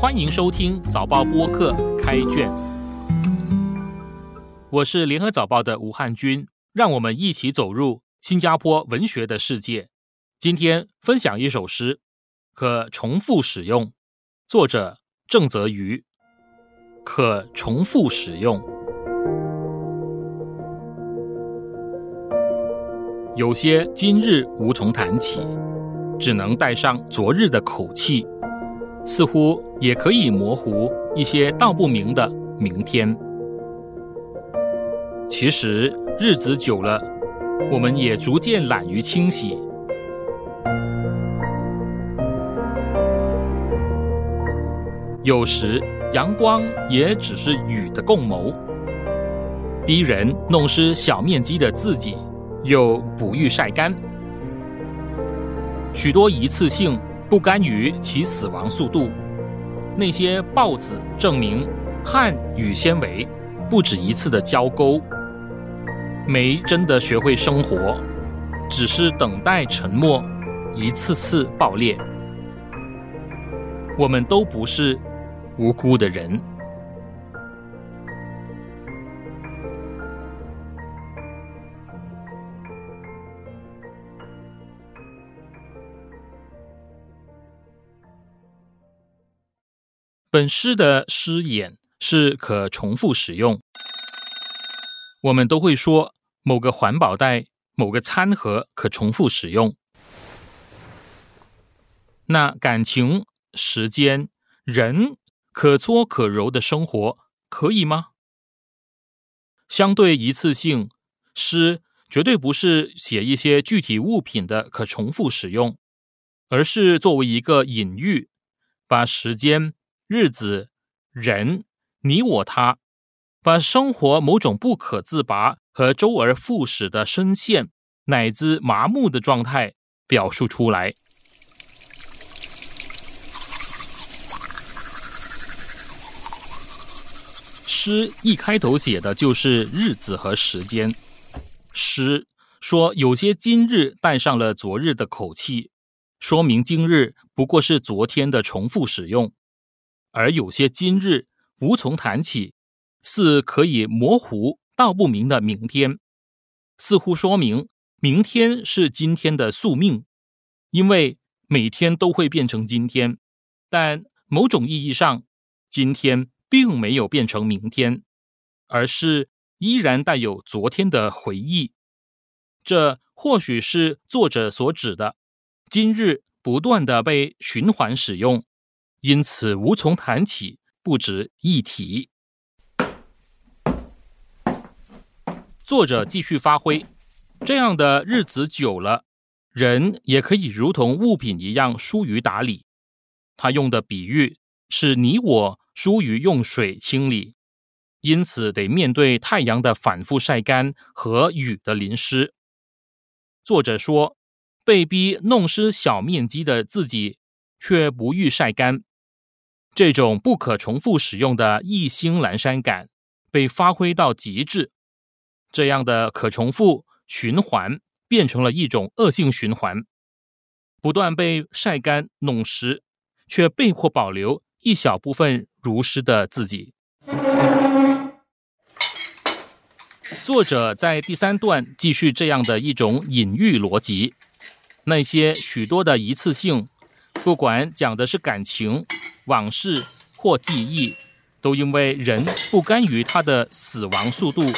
欢迎收听早报播客开卷，我是联合早报的吴汉军，让我们一起走入新加坡文学的世界。今天分享一首诗，可重复使用，作者郑泽瑜。可重复使用，有些今日无从谈起，只能带上昨日的口气。似乎也可以模糊一些道不明的明天。其实日子久了，我们也逐渐懒于清洗。有时阳光也只是雨的共谋，逼人弄湿小面积的自己，又不欲晒干。许多一次性。不甘于其死亡速度，那些报子证明汗与纤维不止一次的交勾，没真的学会生活，只是等待沉默，一次次爆裂。我们都不是无辜的人。本诗的诗眼是可重复使用。我们都会说某个环保袋、某个餐盒可重复使用。那感情、时间、人可搓可揉的生活可以吗？相对一次性，诗绝对不是写一些具体物品的可重复使用，而是作为一个隐喻，把时间。日子、人、你我他，把生活某种不可自拔和周而复始的深陷乃至麻木的状态表述出来。诗一开头写的就是日子和时间。诗说有些今日带上了昨日的口气，说明今日不过是昨天的重复使用。而有些今日无从谈起，似可以模糊道不明的明天，似乎说明明天是今天的宿命，因为每天都会变成今天，但某种意义上，今天并没有变成明天，而是依然带有昨天的回忆。这或许是作者所指的今日不断的被循环使用。因此无从谈起，不值一提。作者继续发挥，这样的日子久了，人也可以如同物品一样疏于打理。他用的比喻是你我疏于用水清理，因此得面对太阳的反复晒干和雨的淋湿。作者说，被逼弄湿小面积的自己，却不欲晒干。这种不可重复使用的一心阑珊感被发挥到极致，这样的可重复循环变成了一种恶性循环，不断被晒干弄湿，却被迫保留一小部分如湿的自己。作者在第三段继续这样的一种隐喻逻辑：那些许多的一次性，不管讲的是感情。往事或记忆，都因为人不甘于他的死亡速度，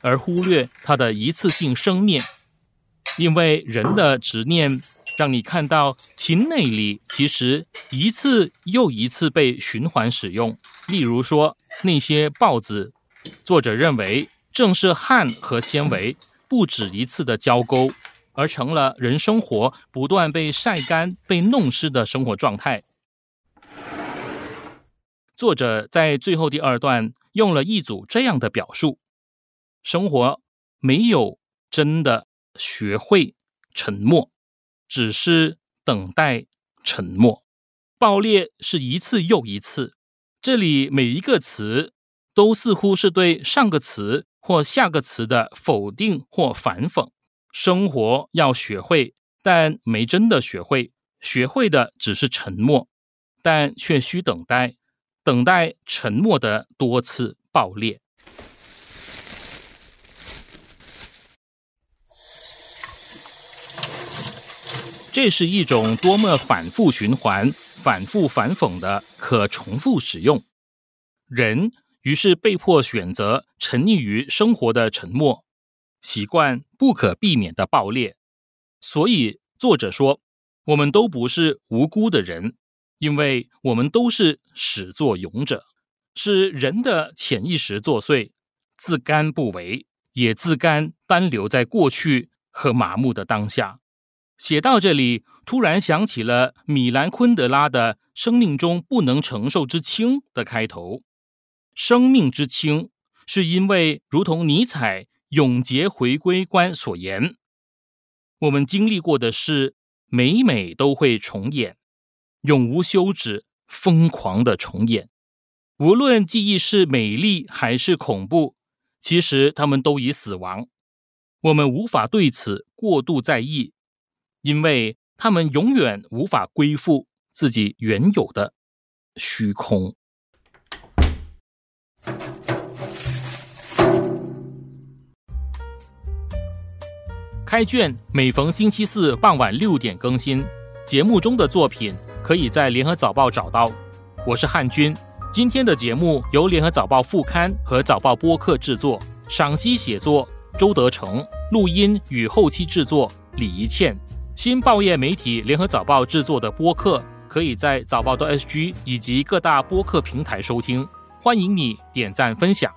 而忽略他的一次性生灭。因为人的执念，让你看到其内里其实一次又一次被循环使用。例如说那些报纸，作者认为正是汗和纤维不止一次的交钩，而成了人生活不断被晒干、被弄湿的生活状态。作者在最后第二段用了一组这样的表述：生活没有真的学会沉默，只是等待沉默。爆裂是一次又一次，这里每一个词都似乎是对上个词或下个词的否定或反讽。生活要学会，但没真的学会，学会的只是沉默，但却需等待。等待沉默的多次爆裂。这是一种多么反复循环、反复反讽的可重复使用。人于是被迫选择沉溺于生活的沉默，习惯不可避免的爆裂。所以作者说，我们都不是无辜的人。因为我们都是始作俑者，是人的潜意识作祟，自甘不为，也自甘单留在过去和麻木的当下。写到这里，突然想起了米兰昆德拉的《生命中不能承受之轻》的开头。生命之轻，是因为如同尼采《永劫回归观》所言，我们经历过的事，每每都会重演。永无休止、疯狂的重演，无论记忆是美丽还是恐怖，其实他们都已死亡。我们无法对此过度在意，因为他们永远无法归复自己原有的虚空。开卷每逢星期四傍晚六点更新，节目中的作品。可以在联合早报找到。我是汉军。今天的节目由联合早报副刊和早报播客制作，赏析写作周德成，录音与后期制作李怡倩。新报业媒体联合早报制作的播客，可以在早报的 SG 以及各大播客平台收听。欢迎你点赞分享。